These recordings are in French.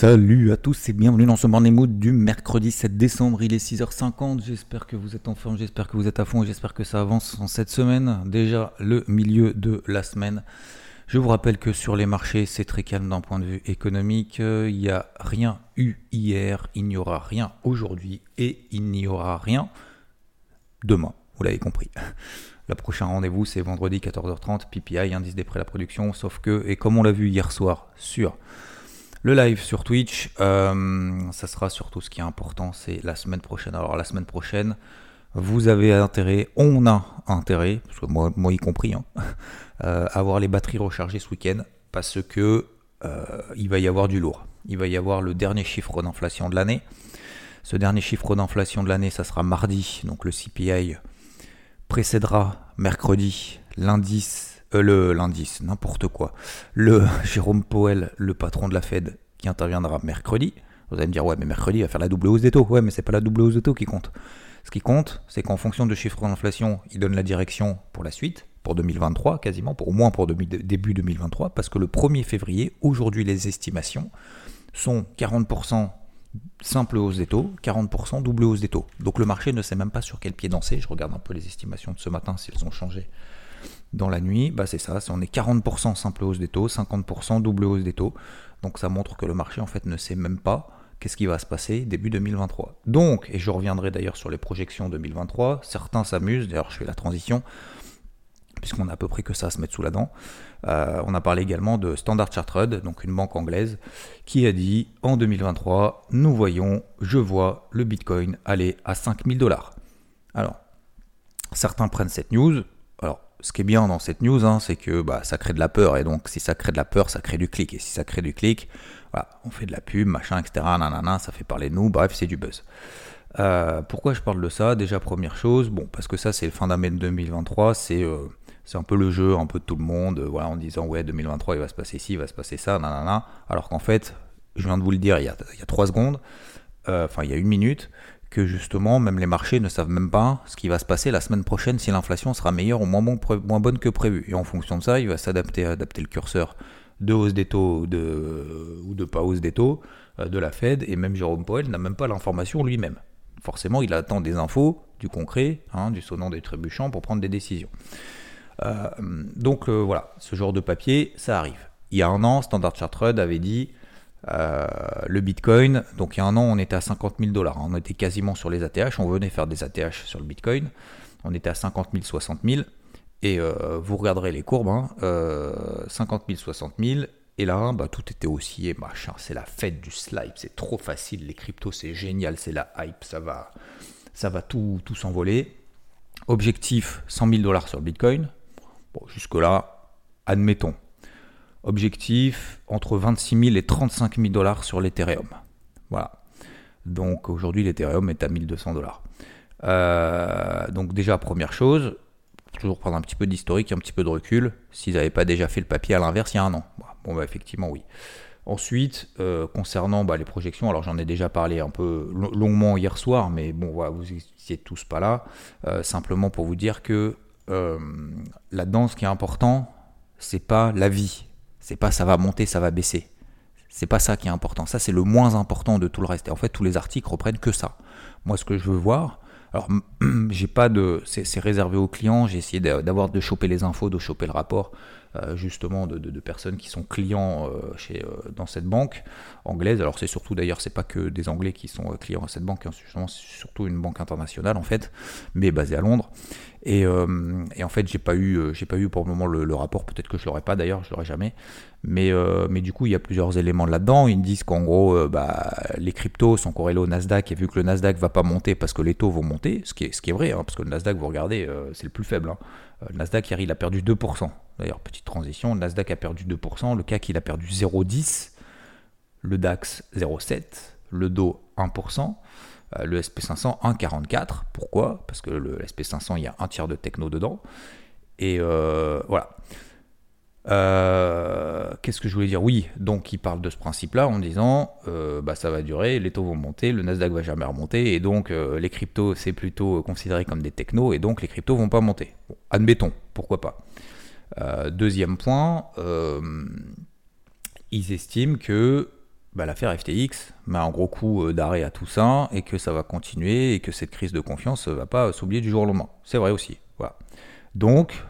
Salut à tous et bienvenue dans ce morning mood du mercredi 7 décembre. Il est 6h50. J'espère que vous êtes en forme, j'espère que vous êtes à fond j'espère que ça avance en cette semaine. Déjà le milieu de la semaine. Je vous rappelle que sur les marchés, c'est très calme d'un point de vue économique. Il n'y a rien eu hier, il n'y aura rien aujourd'hui et il n'y aura rien demain. Vous l'avez compris. Le prochain rendez-vous, c'est vendredi 14h30, PPI, indice des prêts à la production. Sauf que, et comme on l'a vu hier soir sur le live sur Twitch, euh, ça sera surtout ce qui est important, c'est la semaine prochaine. Alors la semaine prochaine, vous avez intérêt, on a intérêt, parce que moi, y compris, hein, euh, à avoir les batteries rechargées ce week-end, parce que euh, il va y avoir du lourd. Il va y avoir le dernier chiffre d'inflation de l'année. Ce dernier chiffre d'inflation de l'année, ça sera mardi, donc le CPI précédera mercredi l'indice, euh, le l'indice, n'importe quoi, le Jérôme Powell, le patron de la Fed, qui interviendra mercredi. Vous allez me dire, ouais, mais mercredi, il va faire la double hausse des taux. Ouais, mais c'est pas la double hausse des taux qui compte. Ce qui compte, c'est qu'en fonction de chiffres d'inflation, il donne la direction pour la suite, pour 2023, quasiment, pour au moins pour début 2023, parce que le 1er février, aujourd'hui, les estimations sont 40% simple hausse des taux, 40% double hausse des taux. Donc le marché ne sait même pas sur quel pied danser. Je regarde un peu les estimations de ce matin, si elles ont changé dans la nuit. Bah c'est ça, on est 40% simple hausse des taux, 50% double hausse des taux. Donc ça montre que le marché en fait ne sait même pas qu'est-ce qui va se passer début 2023. Donc, et je reviendrai d'ailleurs sur les projections 2023, certains s'amusent, d'ailleurs je fais la transition, puisqu'on a à peu près que ça à se mettre sous la dent. Euh, on a parlé également de Standard Chartered, donc une banque anglaise, qui a dit en 2023, nous voyons, je vois le Bitcoin aller à 5000 dollars. Alors, certains prennent cette news. Ce qui est bien dans cette news, hein, c'est que bah, ça crée de la peur, et donc si ça crée de la peur, ça crée du clic, et si ça crée du clic, on fait de la pub, machin, etc., ça fait parler de nous, bref, c'est du buzz. Euh, pourquoi je parle de ça? Déjà, première chose, bon, parce que ça, c'est le fin d'année 2023, c'est euh, c'est un peu le jeu, un peu de tout le monde, voilà, en disant ouais 2023 il va se passer ci, il va se passer ça, nanana. Alors qu'en fait, je viens de vous le dire il y a, il y a 3 secondes, euh, enfin il y a une minute, que justement même les marchés ne savent même pas ce qui va se passer la semaine prochaine si l'inflation sera meilleure ou moins, bonne que prévu. Et en fonction de ça, il va s'adapter adapter le curseur de hausse des taux ou de pas hausse des taux euh, de la Fed. Et même Jérôme Powell n'a même pas l'information lui-même. Forcément, il attend des infos, du concret, hein, du sonnant des trébuchants pour prendre des décisions. Euh, donc euh, voilà, ce genre de papier, ça arrive. Il y a un an, Standard Chartered avait dit euh, le Bitcoin, donc il y a un an, on était à 50 000 dollars. On était quasiment sur les ATH, on venait faire des ATH sur le Bitcoin. On était à 50 000, 60 000. Et vous regarderez les courbes, hein, 50 000, 60 000. Et là, bah, tout était aussi machin. C'est la fête du slide, c'est trop facile. Les cryptos, c'est génial, c'est la hype, ça va, ça va tout, s'envoler. Objectif 100 000 dollars sur Bitcoin. Jusque-là, admettons. Objectif entre 26 000 et 35 000 dollars sur l'Ethereum. Voilà. Donc aujourd'hui, l'Ethereum est à 1200 dollars. Euh, donc déjà, première chose, toujours prendre un petit peu d'historique, un petit peu de recul. S'ils n'avaient pas déjà fait le papier à l'inverse il y a un an. Bon, bah, effectivement, oui. Ensuite, euh, concernant bah, les projections, alors j'en ai déjà parlé un peu longuement hier soir, mais bon, voilà, vous n'étiez tous pas là. Euh, simplement pour vous dire que là-dedans, ce qui est important, c'est pas la vie. C'est pas ça va monter, ça va baisser. C'est pas ça qui est important. Ça, c'est le moins important de tout le reste. Et en fait, tous les articles reprennent que ça. Moi, ce que je veux voir, alors, j'ai pas de, c'est réservé aux clients. J'ai essayé d'avoir de choper les infos, de choper le rapport. Euh, justement de, personnes qui sont clients euh, chez, euh, dans cette banque anglaise. Alors c'est surtout d'ailleurs, c'est pas que des Anglais qui sont clients à cette banque, hein, c'est surtout une banque internationale en fait, mais basée à Londres. Et, en fait, j'ai pas eu, j'ai pas eu pour le moment le, rapport. Peut-être que je l'aurai pas d'ailleurs, je l'aurai jamais. Mais, mais du coup, il y a plusieurs éléments là-dedans. Ils disent qu'en gros, bah, les cryptos sont corrélés au Nasdaq et vu que le Nasdaq va pas monter parce que les taux vont monter, ce qui est, ce qui est vrai, hein, parce que le Nasdaq, vous regardez, c'est le plus faible. Hein. Le Nasdaq, il a perdu 2%. D'ailleurs, petite transition, le Nasdaq a perdu 2%, le CAC il a perdu 0,10%, le DAX 0,7%, le Dow 1%, euh, le SP500 1,44%. Pourquoi? Parce que le SP500, il y a un tiers de techno dedans. Et euh, voilà. Euh, qu'est-ce que je voulais dire? Oui, donc il parle de ce principe-là en disant bah, ça va durer, les taux vont monter, le Nasdaq va jamais remonter, et donc les cryptos c'est plutôt considéré comme des technos, et donc les cryptos vont pas monter. admettons, pourquoi pas. Euh, deuxième point, euh, ils estiment que bah, l'affaire FTX met un gros coup euh, d'arrêt à tout ça et que ça va continuer et que cette crise de confiance ne va pas s'oublier du jour au lendemain. C'est vrai aussi. Voilà. Donc,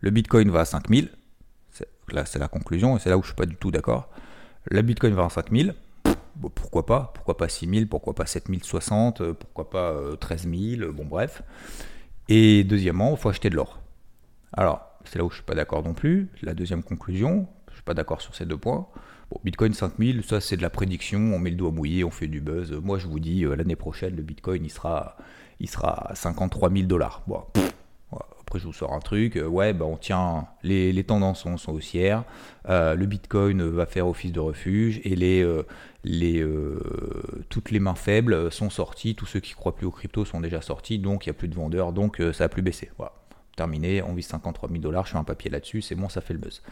le Bitcoin va à 5000. Là, c'est la conclusion et c'est là où je suis pas du tout d'accord. Le Bitcoin va à 5000. Bon, pourquoi pas? Pourquoi pas 6000 Pourquoi pas 7060 euh, Pourquoi pas 13000 euh, Bon, bref. Et deuxièmement, il faut acheter de l'or. Alors, c'est là où je suis pas d'accord non plus. La deuxième conclusion, suis pas d'accord sur ces deux points. Bon, Bitcoin 5000, ça c'est de la prédiction, on met le doigt mouillé, on fait du buzz. Moi je vous dis, euh, l'année prochaine, le Bitcoin il sera, il sera à 53 000 dollars. Bon, après je vous sors un truc, euh, ouais, bah, on tient, les, tendances sont, haussières, euh, le Bitcoin va faire office de refuge et les, les, toutes les mains faibles sont sorties, tous ceux qui croient plus aux crypto sont déjà sortis, donc il n'y a plus de vendeurs, donc ça a plus baissé. Terminé, on vise 53 000 dollars, je fais un papier là-dessus, c'est bon, ça fait le buzz.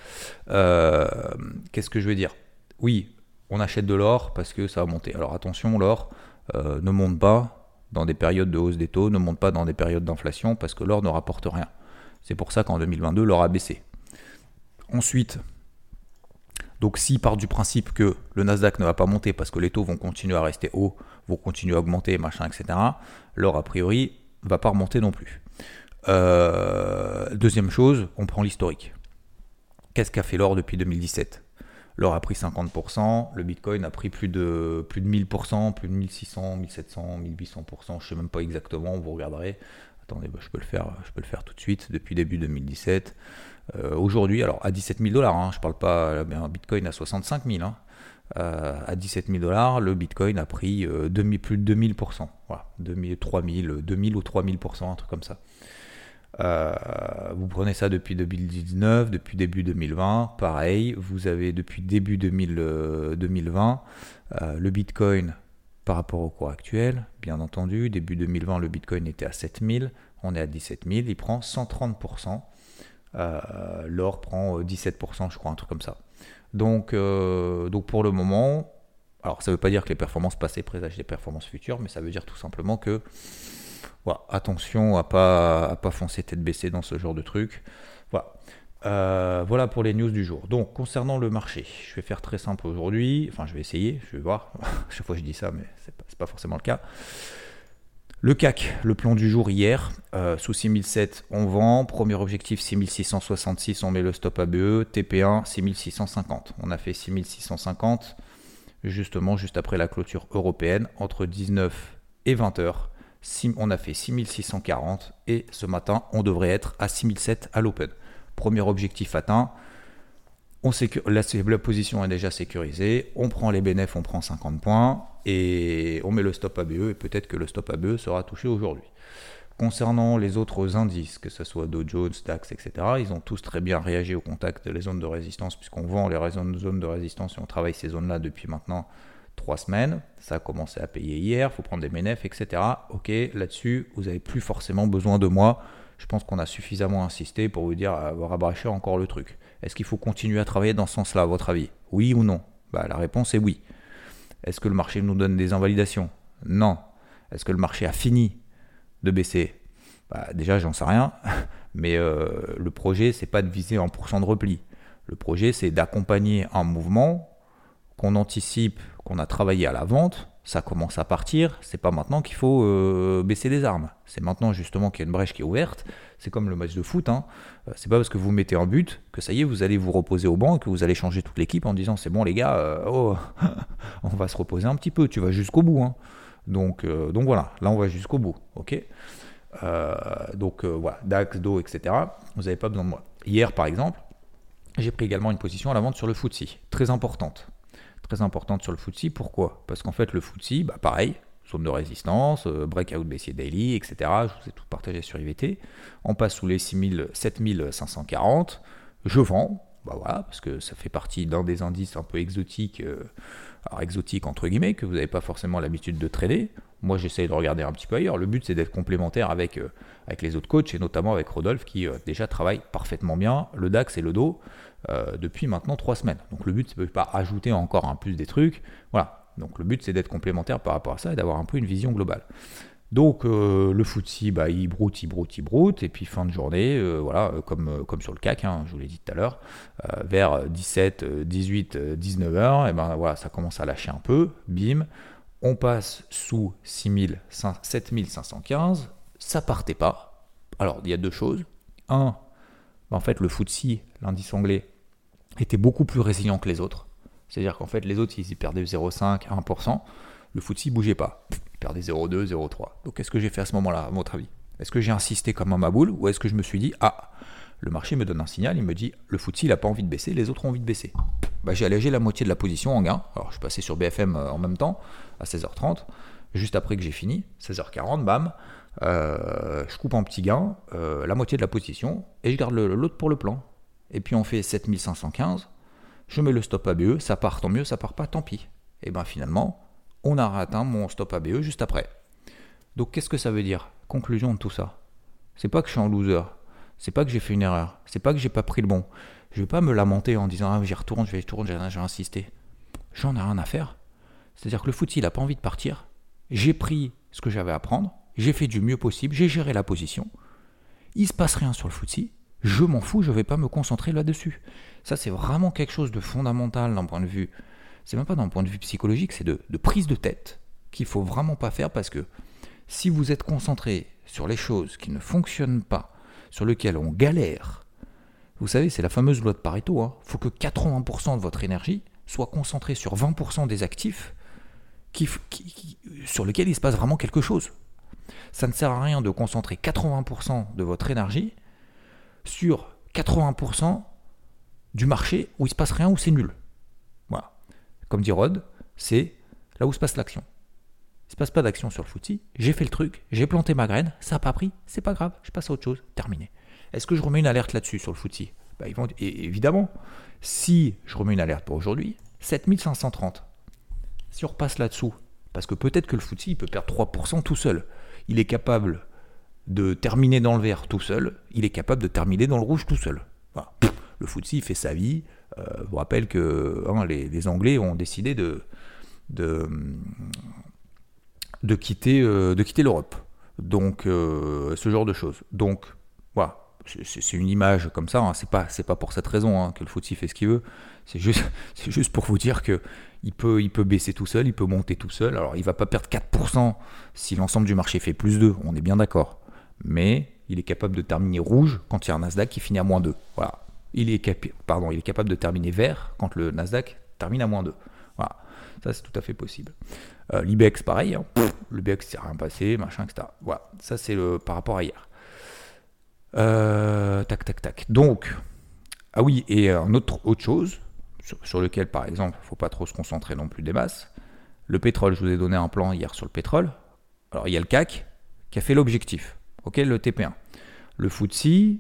Qu'est-ce que je veux dire? Oui, on achète de l'or parce que ça va monter. Alors attention, l'or euh, ne monte pas dans des périodes de hausse des taux, ne monte pas dans des périodes d'inflation parce que l'or ne rapporte rien. C'est pour ça qu'en 2022, l'or a baissé. Ensuite, donc s'il part du principe que le Nasdaq ne va pas monter parce que les taux vont continuer à rester hauts, vont continuer à augmenter, machin, etc., l'or a priori va pas remonter non plus. Euh, deuxième chose, on prend l'historique. Qu'est-ce qu'a fait l'or depuis 2017 L'or a pris 50%, le Bitcoin a pris plus de, plus de 1000%, plus de 1600, 1700, 1800%, je sais même pas exactement, vous regarderez. Attendez, bah, je, peux le faire, je peux le faire tout de suite depuis début 2017. Euh, aujourd'hui, alors à 17 000 dollars, hein, je parle pas, un Bitcoin à 65 000. Hein. À 17 000 dollars, le Bitcoin a pris plus de 2000%. Voilà, 2000, 3000, 2000 ou 3000%, un truc comme ça. Euh, vous prenez ça depuis 2019, depuis début 2020, pareil, vous avez depuis début 2020 euh, euh, le Bitcoin par rapport au cours actuel, bien entendu, début 2020 le Bitcoin était à 7000, on est à 17000, il prend 130%, l'or prend 17%, je crois, un truc comme ça. Donc, donc pour le moment, alors ça ne veut pas dire que les performances passées présagent des performances futures, mais ça veut dire tout simplement que attention à pas pas foncer tête baissée dans ce genre de truc. Voilà. Euh, voilà pour les news du jour. Donc concernant le marché, je vais faire très simple aujourd'hui. Enfin, je vais essayer, je vais voir. Chaque fois je dis ça, mais c'est pas, pas forcément le cas. Le CAC, le plan du jour hier, euh, sous 6007, on vend. Premier objectif 6666, on met le stop ABE. TP1 6650. On a fait 6650 justement juste après la clôture européenne entre 19 et 20 heures on a fait 6640 et ce matin, on devrait être à 6007 à l'open. Premier objectif atteint. On la, la, position est déjà sécurisée. On prend les bénéfices, on prend 50 points et on met le stop ABE et peut-être que le stop ABE sera touché aujourd'hui. Concernant les autres indices, que ce soit Dow Jones, DAX, etc., ils ont tous très bien réagi au contact des zones de résistance puisqu'on vend les zones de résistance et on travaille ces zones-là depuis maintenant trois semaines, ça a commencé à payer hier, il faut prendre des ménefs, etc. Ok, là-dessus, vous n'avez plus forcément besoin de moi. Je pense qu'on a suffisamment insisté pour vous dire, avoir rabâcher encore le truc. Est-ce qu'il faut continuer à travailler dans ce sens-là, à votre avis? Oui ou non? Bah, La réponse est oui. Est-ce que le marché nous donne des invalidations? Non. Est-ce que le marché a fini de baisser? Bah, Déjà, j'en sais rien. Mais euh, le projet, c'est pas de viser en pourcent de repli. Le projet, c'est d'accompagner un mouvement qu'on anticipe qu'on a travaillé à la vente, ça commence à partir. C'est pas maintenant qu'il faut euh, baisser les armes. C'est maintenant justement qu'il y a une brèche qui est ouverte. C'est comme le match de foot. Hein. Euh, c'est pas parce que vous mettez un but que ça y est, vous allez vous reposer au banc que vous allez changer toute l'équipe en disant c'est bon les gars, euh, oh, on va se reposer un petit peu. Tu vas jusqu'au bout. Hein. Donc, donc voilà, là on va jusqu'au bout. Ok? donc voilà, DAX, Do, etc. Vous n'avez pas besoin de moi. Hier par exemple, j'ai pris également une position à la vente sur le FTSE, très importante très importante sur le FTSE. Pourquoi? Parce qu'en fait, le FTSE, bah, pareil, zone de résistance, euh, breakout baissier daily, etc. Je vous ai tout partagé sur IVT. On passe sous les 6000, 7540. Je vends, bah voilà, parce que ça fait partie d'un des indices un peu exotiques, euh, alors exotiques entre guillemets, que vous n'avez pas forcément l'habitude de trader. Moi, j'essaye de regarder un petit peu ailleurs. Le but, c'est d'être complémentaire avec, euh, avec les autres coachs et notamment avec Rodolphe qui déjà travaille parfaitement bien le DAX et le dos. Euh, depuis maintenant trois semaines. Donc le but, c'est pas ajouter encore un plus des trucs. Voilà. Donc le but, c'est d'être complémentaire par rapport à ça et d'avoir un peu une vision globale. Donc euh, le FTSE, bah, il broute, il broute, il broute, et puis fin de journée, euh, voilà, comme, comme sur le CAC, hein, je vous l'ai dit tout à l'heure, vers 17, 18, 19 heures, et ben voilà, ça commence à lâcher un peu, bim, on passe sous 7515, ça partait pas. Alors il y a deux choses. Un, bah, en fait le FTSE, l'indice anglais, était beaucoup plus résilient que les autres. C'est-à-dire qu'en fait les autres, ils perdaient 0,5 à 1%, le FTSE bougeait pas des 0,2, 0,3. Donc qu'est-ce que j'ai fait à ce moment-là, à votre avis? Est-ce que j'ai insisté comme un maboule ou est-ce que je me suis dit, ah, le marché me donne un signal, il me dit, le FTSE, il n'a pas envie de baisser, les autres ont envie de baisser. Bah, j'ai allégé la moitié de la position en gain. Alors je suis passé sur BFM euh, en même temps, à 16h30, juste après que j'ai fini, 16h40, bam, euh, je coupe en petit gain euh, la moitié de la position et je garde l'autre pour le plan. Et puis on fait 7515, je mets le stop ABE, ça part tant mieux, ça part pas tant pis. Et ben finalement, on a atteint mon stop ABE juste après. Donc qu'est-ce que ça veut dire Conclusion de tout ça? C'est pas que je suis en loser, c'est pas que j'ai fait une erreur, c'est pas que j'ai pas pris le bon. Je vais pas me lamenter en disant ah j'y retourne, je vais retourner, je vais insister. J'en ai rien à faire. C'est-à-dire que le foot, il a pas envie de partir. J'ai pris ce que j'avais à prendre, j'ai fait du mieux possible, j'ai géré la position. Il se passe rien sur le footsie, je m'en fous, je vais pas me concentrer là-dessus. Ça, c'est vraiment quelque chose de fondamental d'un point de vue c'est même pas d'un point de vue psychologique, c'est de, prise de tête qu'il faut vraiment pas faire parce que si vous êtes concentré sur les choses qui ne fonctionnent pas, sur lesquelles on galère, vous savez, c'est la fameuse loi de Pareto, il hein. faut que 80% de votre énergie soit concentrée sur 20% des actifs sur lesquels il se passe vraiment quelque chose. Ça ne sert à rien de concentrer 80% de votre énergie sur 80% du marché où il se passe rien, où c'est nul comme dit Rod, c'est là où se passe l'action. Il se passe pas d'action sur le footy, j'ai fait le truc, j'ai planté ma graine, ça n'a pas pris, c'est pas grave, je passe à autre chose, terminé. Est-ce que je remets une alerte là-dessus sur le footy? Bah, Évidemment, si je remets une alerte pour aujourd'hui, 7530. Si on repasse là-dessous, parce que peut-être que le footy, il peut perdre 3% tout seul. Il est capable de terminer dans le vert tout seul, il est capable de terminer dans le rouge tout seul. Le footy, il fait sa vie, je euh, vous rappelle que hein, les, Anglais ont décidé de, de, quitter, euh, quitter l'Europe. Donc, euh, ce genre de choses. Donc, voilà. C'est une image comme ça, hein. c'est pas pour cette raison hein, que le foot fait ce qu'il veut. C'est juste c'est juste pour vous dire que il peut baisser tout seul, il peut monter tout seul. Alors il va pas perdre 4% si l'ensemble du marché fait plus 2, on est bien d'accord. Mais il est capable de terminer rouge quand il y a un Nasdaq qui finit à moins 2. Voilà il est, pardon, il est capable de terminer vert quand le Nasdaq termine à moins 2. Voilà, ça c'est tout à fait possible. Euh, L'IBEX, pareil, hein. l'IBEX, c'est rien passé, machin, etc. Voilà, ça c'est le par rapport à hier. Euh, tac, tac, tac. Donc, ah oui, et un autre, autre chose, sur, lequel par exemple, il faut pas trop se concentrer non plus des masses. Le pétrole, je vous ai donné un plan hier sur le pétrole. Alors il y a le CAC qui a fait l'objectif, ok, le TP1. Le FTSE,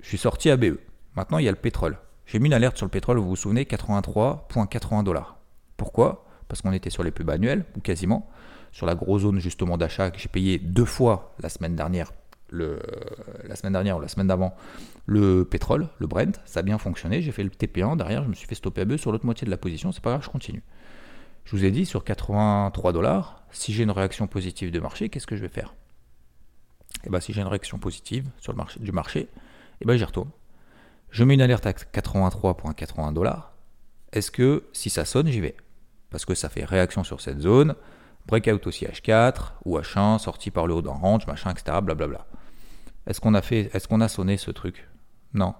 je suis sorti à BE. Maintenant, il y a le pétrole. J'ai mis une alerte sur le pétrole, vous vous souvenez, 83,80 dollars. Pourquoi? Parce qu'on était sur les pubs annuels, ou quasiment, sur la grosse zone justement d'achat que j'ai payé deux fois la semaine dernière, la semaine dernière ou la semaine d'avant, le pétrole, le Brent, ça a bien fonctionné. J'ai fait le TP1, derrière, je me suis fait stopper à bœuf sur l'autre moitié de la position, c'est pas grave, je continue. Je vous ai dit, sur 83 dollars, si j'ai une réaction positive de marché, qu'est-ce que je vais faire? Et eh bien, si j'ai une réaction positive sur le marché, du marché, et eh ben, j'y retourne. Je mets une alerte à 83,80 dollars. Est-ce que si ça sonne, j'y vais? Parce que ça fait réaction sur cette zone. Breakout aussi H4 ou H1, sorti par le haut d'un range, machin, etc. Blablabla. Est-ce qu'on a fait, est-ce qu'on a sonné ce truc? Non.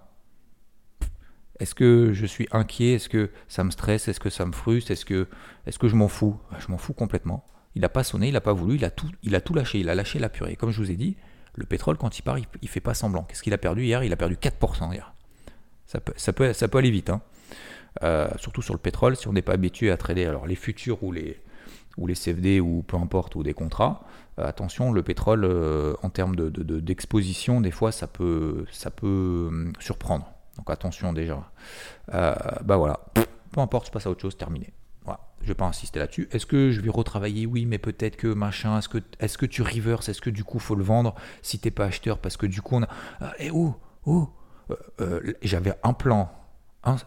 Est-ce que je suis inquiet? Est-ce que ça me stresse? Est-ce que ça me frustre? Est-ce que, est que je m'en fous? Je m'en fous complètement. Il n'a pas sonné, il n'a pas voulu, il a, tout, il a tout lâché, il a lâché la purée. Comme je vous ai dit, le pétrole, quand il part, il ne fait pas semblant. Qu'est-ce qu'il a perdu hier? Il a perdu 4% hier. Ça peut, ça peut, ça peut aller vite. Hein. Euh, surtout sur le pétrole, si on n'est pas habitué à trader alors les futurs ou les, ou les CFD ou peu importe, ou des contrats, euh, attention, le pétrole, euh, en termes d'exposition, de, des fois, ça peut, ça peut hum, surprendre. Donc attention déjà. bah voilà, peu importe, je passe à autre chose, terminé. Voilà. Je vais pas insister là-dessus. Est-ce que je vais retravailler? Oui, mais peut-être que machin. Est-ce que, est que tu reverse? Est-ce que du coup, faut le vendre si t'es pas acheteur? Parce que du coup, on a. Ah, eh oh, oh euh, euh, j'avais un plan,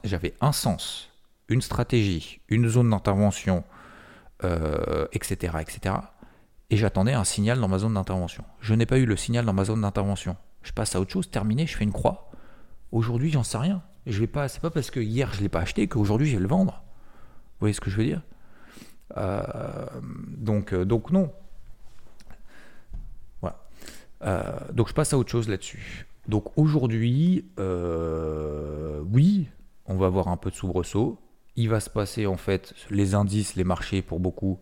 j'avais un sens, une stratégie, une zone d'intervention, euh, etc. et j'attendais un signal dans ma zone d'intervention. Je n'ai pas eu le signal dans ma zone d'intervention. Je passe à autre chose, terminé, je fais une croix. Aujourd'hui, j'en sais rien. Je vais pas, c'est pas parce que hier je l'ai pas acheté qu'aujourd'hui je vais le vendre. Vous voyez ce que je veux dire? Euh, donc, euh, donc non. Voilà. Donc je passe à autre chose là-dessus. Donc aujourd'hui, oui, on va avoir un peu de soubresaut. Il va se passer en fait les indices, les marchés pour beaucoup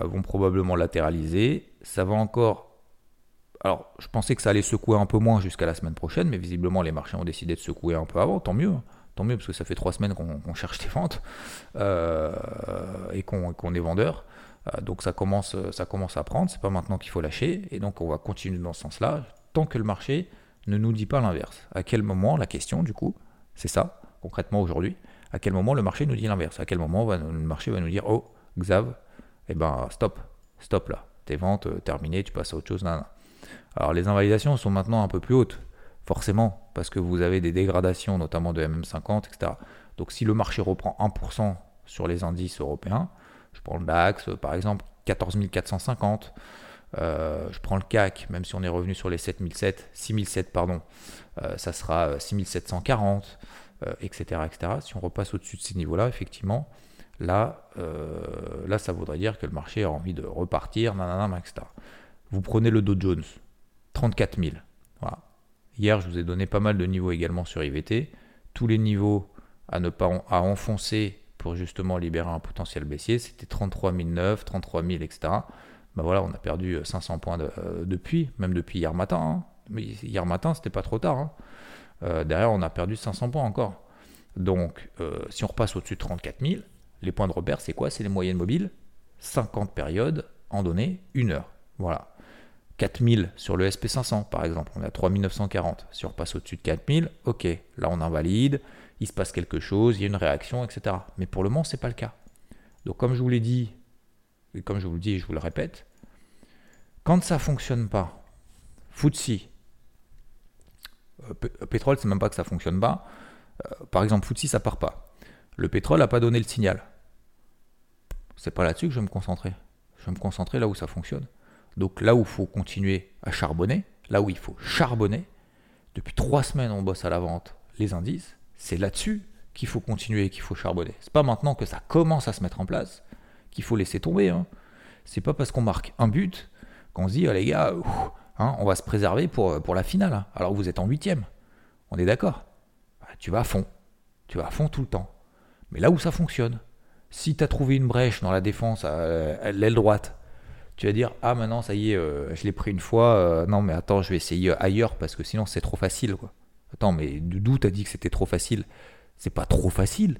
vont probablement latéraliser. Ça va encore alors, je pensais que ça allait secouer un peu moins jusqu'à la semaine prochaine, mais visiblement les marchés ont décidé de secouer un peu avant, tant mieux. Tant mieux, parce que ça fait trois semaines qu'on cherche des ventes euh, et qu'on est vendeur. Euh, donc ça commence, ça commence à prendre, c'est pas maintenant qu'il faut lâcher, et donc on va continuer dans ce sens-là, tant que le marché ne nous dit pas l'inverse. À quel moment, la question du coup, c'est ça, concrètement aujourd'hui, à quel moment le marché nous dit l'inverse? À quel moment le marché va nous dire, oh, Xav, eh ben stop, stop là, tes ventes euh, terminées, tu passes à autre chose. Alors les invalidations sont maintenant un peu plus hautes, forcément, parce que vous avez des dégradations, notamment de MM50, etc. Donc si le marché reprend 1% sur les indices européens, je prends le DAX par exemple, 14 450, euh, je prends le CAC, même si on est revenu sur les 7007, 6007, pardon, euh, ça sera 6740, etc., etc. Si on repasse au-dessus de ces niveaux-là, effectivement, là, euh, là, ça voudrait dire que le marché a envie de repartir, nanana, etc. Vous prenez le Dow Jones, 34 000. Voilà. Hier, je vous ai donné pas mal de niveaux également sur IVT. Tous les niveaux à ne pas à enfoncer pour justement libérer un potentiel baissier, c'était 33 009, 33 000, etc. Ben voilà, on a perdu 500 points euh, depuis, même depuis hier matin. Hein. Mais hier matin, c'était pas trop tard. Hein. Euh, derrière, on a perdu 500 points encore. Donc, euh, si on repasse au-dessus de 34 000, les points de repère, c'est quoi? C'est les moyennes mobiles. 50 périodes en données, une heure. Voilà. 4000 sur le SP500 par exemple, on est à 3940. Si on repasse au-dessus de 4000, ok, là on invalide, il se passe quelque chose, il y a une réaction, etc. Mais pour le moment, ce n'est pas le cas. Donc comme je vous l'ai dit, et comme je vous le dis et je vous le répète, quand ça ne fonctionne pas, FTSE, pétrole, c'est même pas que ça fonctionne pas. Euh, par exemple, FTSE, ça part pas. Le pétrole n'a pas donné le signal. C'est pas là-dessus que je vais me concentrer. Je vais me concentrer là où ça fonctionne. Donc là où il faut continuer à charbonner, là où il faut charbonner, depuis trois semaines on bosse à la vente les indices, c'est là-dessus qu'il faut continuer et qu'il faut charbonner. C'est pas maintenant que ça commence à se mettre en place qu'il faut laisser tomber. Hein. C'est pas parce qu'on marque un but qu'on se dit, oh, les gars, hein, on va se préserver pour, pour la finale. Hein. Alors vous êtes en huitième. On est d'accord? Bah, Tu vas à fond. Tu vas à fond tout le temps. Mais là où ça fonctionne, si tu as trouvé une brèche dans la défense à l'aile droite, tu vas dire ah maintenant ça y est euh, je l'ai pris une fois euh, non mais attends je vais essayer ailleurs parce que sinon c'est trop facile attends mais d'où t'as dit que c'était trop facile? C'est pas trop facile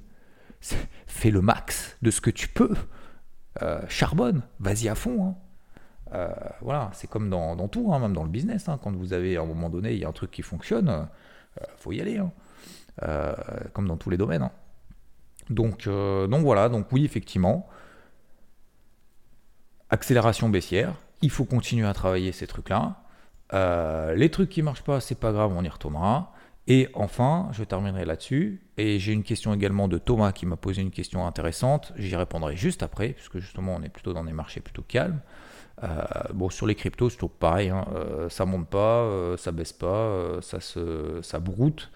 fais le max de ce que tu peux euh, charbonne vas-y à fond hein. Voilà c'est comme dans, tout hein, même dans le business hein. quand vous avez à un moment donné il y a un truc qui fonctionne faut y aller comme dans tous les domaines donc donc voilà donc oui effectivement accélération baissière. Il faut continuer à travailler ces trucs-là. Euh, les trucs qui marchent pas, c'est pas grave, on y retournera. Et enfin, je terminerai là-dessus. Et j'ai une question également de Thomas qui m'a posé une question intéressante. J'y répondrai juste après, puisque justement, on est plutôt dans des marchés plutôt calmes. Euh, bon, sur les cryptos, c'est toujours pareil. Hein. Euh, ça monte pas, ça baisse pas, ça, se, ça broute.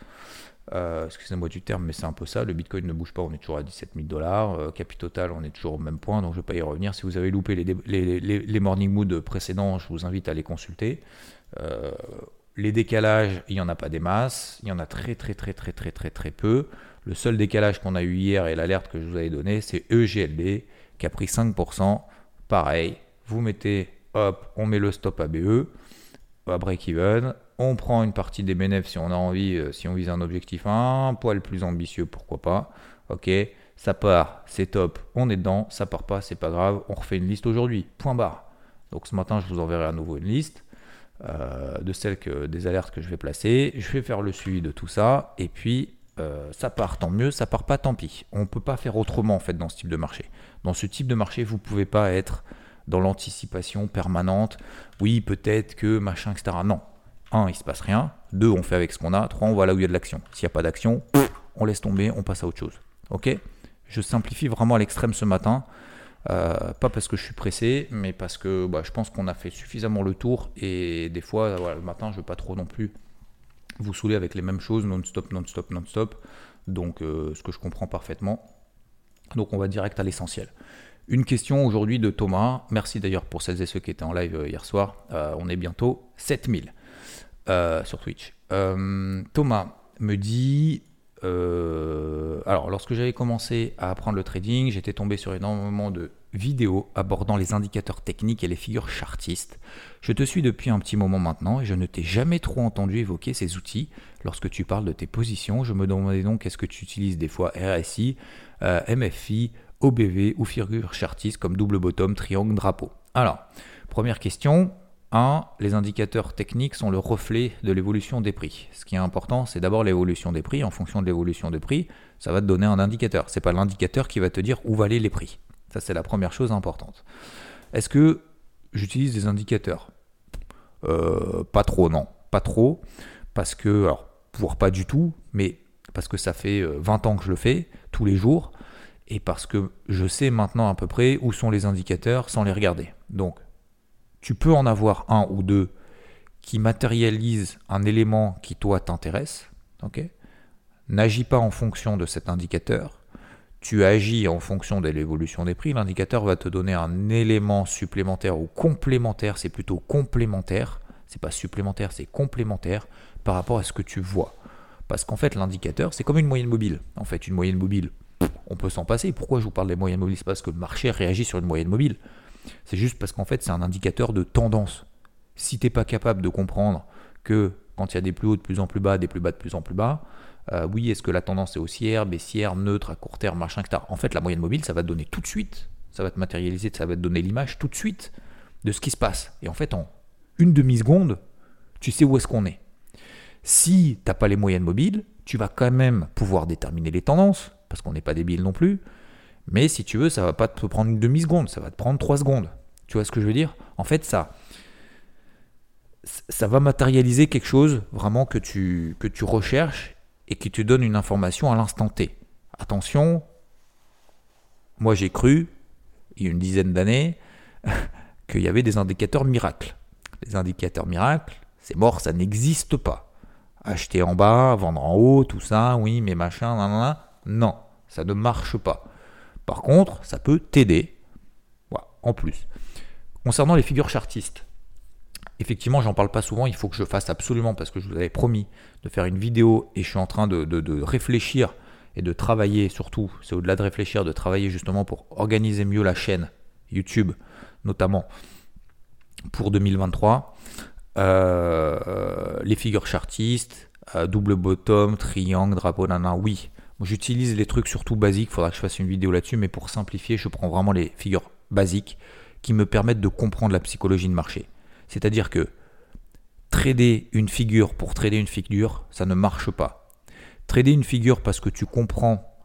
Euh, excusez-moi du terme, mais c'est un peu ça. Le Bitcoin ne bouge pas, on est toujours à 17 000 dollars. Euh, Capital, on est toujours au même point, donc je ne vais pas y revenir. Si vous avez loupé les, morning mood précédents, je vous invite à les consulter. Euh, les décalages, il n'y en a pas des masses, il y en a très très très très très très très peu. Le seul décalage qu'on a eu hier et l'alerte que je vous avais donné, c'est EGLD qui a pris 5%. Pareil, vous mettez, hop, on met le stop ABE, à break-even, on prend une partie des bénéfices si on a envie, euh, si on vise un objectif un poil plus ambitieux, pourquoi pas. Ok, ça part, c'est top, on est dedans, ça part pas, c'est pas grave, on refait une liste aujourd'hui, point barre. Donc ce matin, je vous enverrai à nouveau une liste euh, de celles que des alertes que je vais placer. Je vais faire le suivi de tout ça, et puis euh, ça part, tant mieux, ça part pas, tant pis. On peut pas faire autrement en fait dans ce type de marché. Dans ce type de marché, vous pouvez pas être dans l'anticipation permanente. Oui, peut-être que machin, etc. Non, 1, il se passe rien. 2, on fait avec ce qu'on a. 3, on va là où il y a de l'action. S'il n'y a pas d'action, on laisse tomber, on passe à autre chose. Ok? Je simplifie vraiment à l'extrême ce matin. Euh, pas parce que je suis pressé, mais parce que bah, je pense qu'on a fait suffisamment le tour. Et des fois, voilà, le matin, je ne veux pas trop non plus vous saouler avec les mêmes choses non-stop, non-stop, non-stop. Donc, ce que je comprends parfaitement. Donc, on va direct à l'essentiel. Une question aujourd'hui de Thomas. Merci d'ailleurs pour celles et ceux qui étaient en live hier soir. on est bientôt 7000 sur Twitch. Thomas me dit euh, alors, lorsque j'avais commencé à apprendre le trading, j'étais tombé sur énormément de vidéos abordant les indicateurs techniques et les figures chartistes. Je te suis depuis un petit moment maintenant et je ne t'ai jamais trop entendu évoquer ces outils. Lorsque tu parles de tes positions, je me demandais donc est-ce que tu utilises des fois RSI, euh, MFI, OBV ou figures chartistes comme double bottom, triangle, drapeau. Alors, première question, 1. Les indicateurs techniques sont le reflet de l'évolution des prix. Ce qui est important, c'est d'abord l'évolution des prix. En fonction de l'évolution des prix, ça va te donner un indicateur. Ce n'est pas l'indicateur qui va te dire où aller les prix. Ça, c'est la première chose importante. Est-ce que j'utilise des indicateurs? Euh, Pas trop, non. Pas trop. Parce que, alors, voire pas du tout, mais parce que ça fait 20 euh, ans que je le fais, tous les jours, et parce que je sais maintenant à peu près où sont les indicateurs sans les regarder. Donc, tu peux en avoir un ou deux qui matérialisent un élément qui toi t'intéresse. N'agis pas en fonction de cet indicateur. Tu agis en fonction de l'évolution des prix. L'indicateur va te donner un élément supplémentaire ou complémentaire. C'est plutôt complémentaire. C'est pas supplémentaire, c'est complémentaire par rapport à ce que tu vois. Parce qu'en fait, l'indicateur, c'est comme une moyenne mobile. En fait, une moyenne mobile, on peut s'en passer. Pourquoi je vous parle des moyennes mobiles? C'est parce que le marché réagit sur une moyenne mobile. C'est juste parce qu'en fait, c'est un indicateur de tendance. Si tu n'es pas capable de comprendre que quand il y a des plus hauts de plus en plus bas, des plus bas de plus en plus bas, euh, oui, est-ce que la tendance est haussière, baissière, neutre, à court terme, machin, etc. En fait, la moyenne mobile, ça va te donner tout de suite, ça va te matérialiser, ça va te donner l'image tout de suite de ce qui se passe. Et en fait, en une demi-seconde, tu sais où est-ce qu'on est. Si tu n'as pas les moyennes mobiles, tu vas quand même pouvoir déterminer les tendances, parce qu'on n'est pas débile non plus, mais si tu veux, ça va pas te prendre une demi-seconde, ça va te prendre trois secondes. Tu vois ce que je veux dire? En fait, ça, va matérialiser quelque chose vraiment que tu, que tu recherches et qui te donne une information à l'instant T. Attention, moi j'ai cru, il y a une dizaine d'années, qu'il y avait des indicateurs miracles. Les indicateurs miracles, c'est mort, ça n'existe pas. Acheter en bas, vendre en haut, tout ça, oui, mais machin, nan, nan, non, ça ne marche pas. Par contre, ça peut t'aider. Voilà, en plus. Concernant les figures chartistes, effectivement, j'en parle pas souvent. Il faut que je fasse absolument parce que je vous avais promis de faire une vidéo et je suis en train de, réfléchir et de travailler surtout. C'est au-delà de réfléchir, de travailler justement pour organiser mieux la chaîne YouTube, notamment pour 2023. Euh, les figures chartistes, euh, double bottom, triangle, drapeau, nana, oui, J'utilise les trucs surtout basiques, il faudra que je fasse une vidéo là-dessus, mais pour simplifier, je prends vraiment les figures basiques qui me permettent de comprendre la psychologie de marché. C'est-à-dire que trader une figure pour trader une figure, ça ne marche pas. Trader une figure parce que tu comprends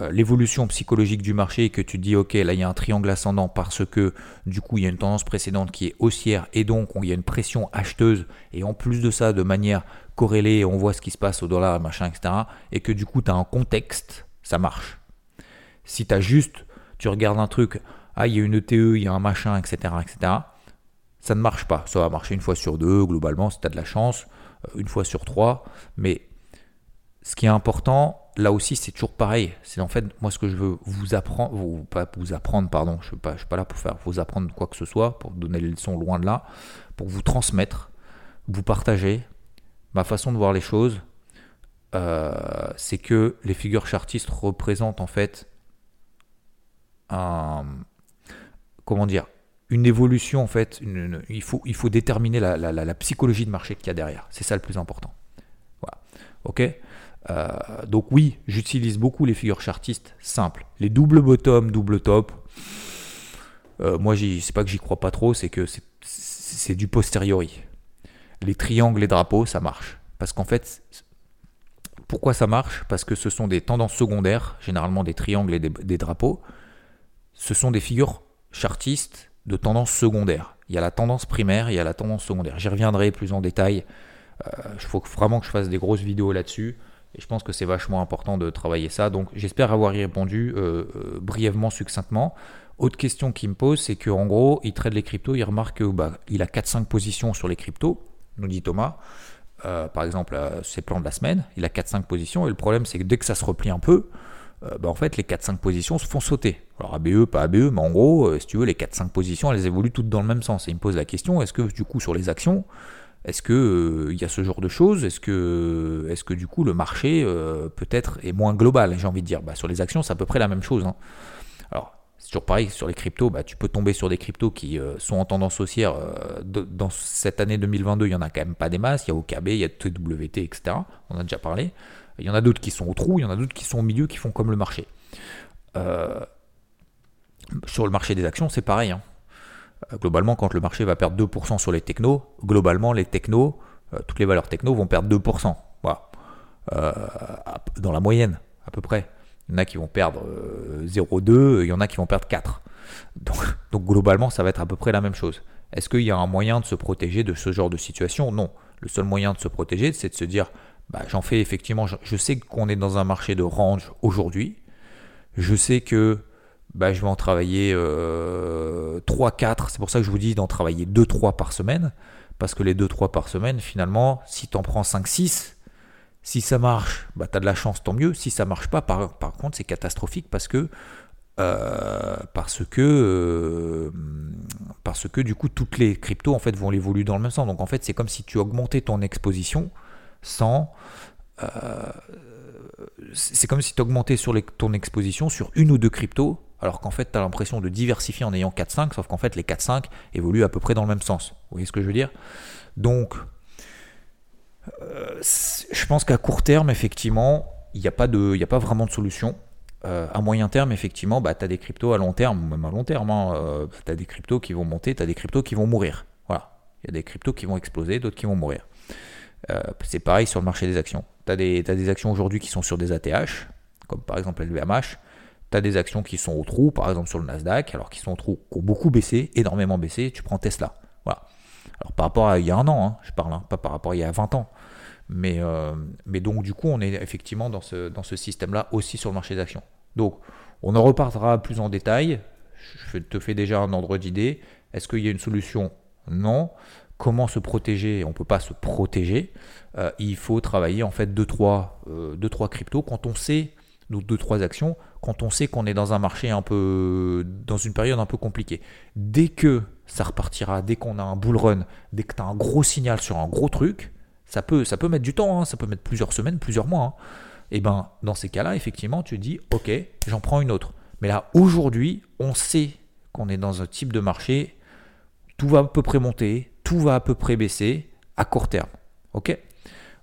euh, l'évolution psychologique du marché et que tu dis ok là il y a un triangle ascendant parce que du coup il y a une tendance précédente qui est haussière et donc il y a une pression acheteuse et en plus de ça de manière corrélée on voit ce qui se passe au dollar machin etc et que du coup tu as un contexte ça marche si tu as juste tu regardes un truc ah il y a une ETE il y a un machin etc etc ça ne marche pas ça va marcher une fois sur deux globalement si tu as de la chance euh, une fois sur trois mais ce qui est important là aussi, c'est toujours pareil. C'est en fait, moi, ce que je veux vous apprendre, vous apprendre, pardon, je ne suis, pas là pour faire vous apprendre quoi que ce soit, pour donner les leçons loin de là, pour vous transmettre, vous partager ma façon de voir les choses. Euh, c'est que les figures chartistes représentent en fait. Comment dire une évolution en fait, il, faut, déterminer la, psychologie de marché qu'il y a derrière. C'est ça le plus important. Voilà. Ok? Euh, donc oui, j'utilise beaucoup les figures chartistes simples. Les double bottom, double top, euh, moi c'est pas que j'y crois pas trop, c'est que c'est du posteriori. Les triangles et drapeaux, ça marche. Parce qu'en fait, pourquoi ça marche? Parce que ce sont des tendances secondaires, généralement des triangles et des, drapeaux. Ce sont des figures chartistes de tendance secondaire. Il y a la tendance primaire, il y a la tendance secondaire. J'y reviendrai plus en détail. Il euh, faut vraiment que je fasse des grosses vidéos là-dessus. Et je pense que c'est vachement important de travailler ça. Donc j'espère avoir y répondu euh, euh, brièvement, succinctement. Autre question qu'il me pose, c'est qu'en gros, il trade les cryptos, il remarque qu'il bah, a 4-5 positions sur les cryptos, nous dit Thomas. Euh, par exemple, euh, ses plans de la semaine, il a 4-5 positions, et le problème c'est que dès que ça se replie un peu, euh, bah, en fait les 4-5 positions se font sauter. Alors ABE, pas ABE, mais en gros, si tu veux, les 4-5 positions, elles évoluent toutes dans le même sens. Et il me pose la question, est-ce que du coup sur les actions, est-ce que il y a ce genre de choses Est-ce que, du coup le marché peut-être est moins global J'ai envie de dire, bah, sur les actions, c'est à peu près la même chose. Hein. Alors toujours pareil, sur les cryptos, bah, tu peux tomber sur des cryptos qui euh, sont en tendance haussière. Euh, dans cette année 2022, il n'y en a quand même pas des masses. Il y a OKB, il y a TWT, etc. On a déjà parlé. Il y en a d'autres qui sont au trou, il y en a d'autres qui sont au milieu, qui font comme le marché. Euh, sur le marché des actions, c'est pareil. Hein. Globalement, quand le marché va perdre 2% sur les technos, globalement, les technos, toutes les valeurs techno vont perdre 2%. Voilà. dans la moyenne, à peu près. Il y en a qui vont perdre 0,2, euh, il y en a qui vont perdre 4. Donc, globalement, ça va être à peu près la même chose. Est-ce qu'il y a un moyen de se protéger de ce genre de situation? Non. Le seul moyen de se protéger, c'est de se dire, bah, j'en fais effectivement, je, sais qu'on est dans un marché de range aujourd'hui. Je sais que bah, je vais en travailler 3-4. Euh, c'est pour ça que je vous dis d'en travailler 2-3 par semaine. Parce que les 2-3 par semaine, finalement, si tu en prends 5-6, si ça marche, bah, tu as de la chance, tant mieux. Si ça marche pas, par, par contre, c'est catastrophique parce que, euh, parce, que, euh, parce que du coup, toutes les cryptos en fait, vont évoluer dans le même sens. Donc en fait, c'est comme si tu augmentais ton exposition sans. Euh, c'est comme si tu augmentais sur ton exposition sur une ou deux cryptos, alors qu'en fait, tu as l'impression de diversifier en ayant 4-5, sauf qu'en fait, les 4-5 évoluent à peu près dans le même sens. Vous voyez ce que je veux dire? Donc, je pense qu'à court terme, effectivement, il n'y a, pas a pas vraiment de solution. Euh, à moyen terme, effectivement, bah, tu as des cryptos à long terme, même à long terme, hein, euh, tu as des cryptos qui vont monter, tu as des cryptos qui vont mourir. Voilà. Il y a des cryptos qui vont exploser, d'autres qui vont mourir. c'est pareil sur le marché des actions. Tu as, des actions aujourd'hui qui sont sur des ATH, comme par exemple LVMH. Tu as des actions qui sont au trou, par exemple sur le Nasdaq, alors qui sont au trou, qui ont beaucoup baissé, énormément baissé. Tu prends Tesla. Voilà. Alors par rapport à il y a un an, hein, je parle, hein, pas par rapport à il y a 20 ans. Mais, euh, mais donc du coup, on est effectivement dans ce, dans ce système-là aussi sur le marché des actions. Donc on en repartira plus en détail. Je te fais déjà un ordre d'idée. Est-ce qu'il y a une solution? Non. Comment se protéger? On ne peut pas se protéger. Euh, il faut travailler en fait 2-3 euh, deux, trois cryptos quand on sait, nous 2-3 actions, quand on sait qu'on est dans un marché un peu, dans une période un peu compliquée. Dès que ça repartira, dès qu'on a un bull run, dès que tu as un gros signal sur un gros truc, ça peut, ça peut mettre du temps, hein, ça peut mettre plusieurs semaines, plusieurs mois. Hein. Et ben dans ces cas-là, effectivement, tu dis ok, j'en prends une autre. Mais là, aujourd'hui, on sait qu'on est dans un type de marché, tout va à peu près monter, tout va à peu près baisser à court terme. Ok?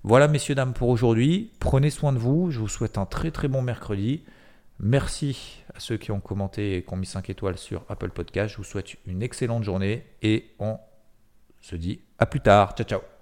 Voilà, messieurs, dames, pour aujourd'hui. Prenez soin de vous. Je vous souhaite un très très bon mercredi. Merci à ceux qui ont commenté et qui ont mis 5 étoiles sur Apple Podcast. Je vous souhaite une excellente journée et on se dit à plus tard. Ciao, ciao.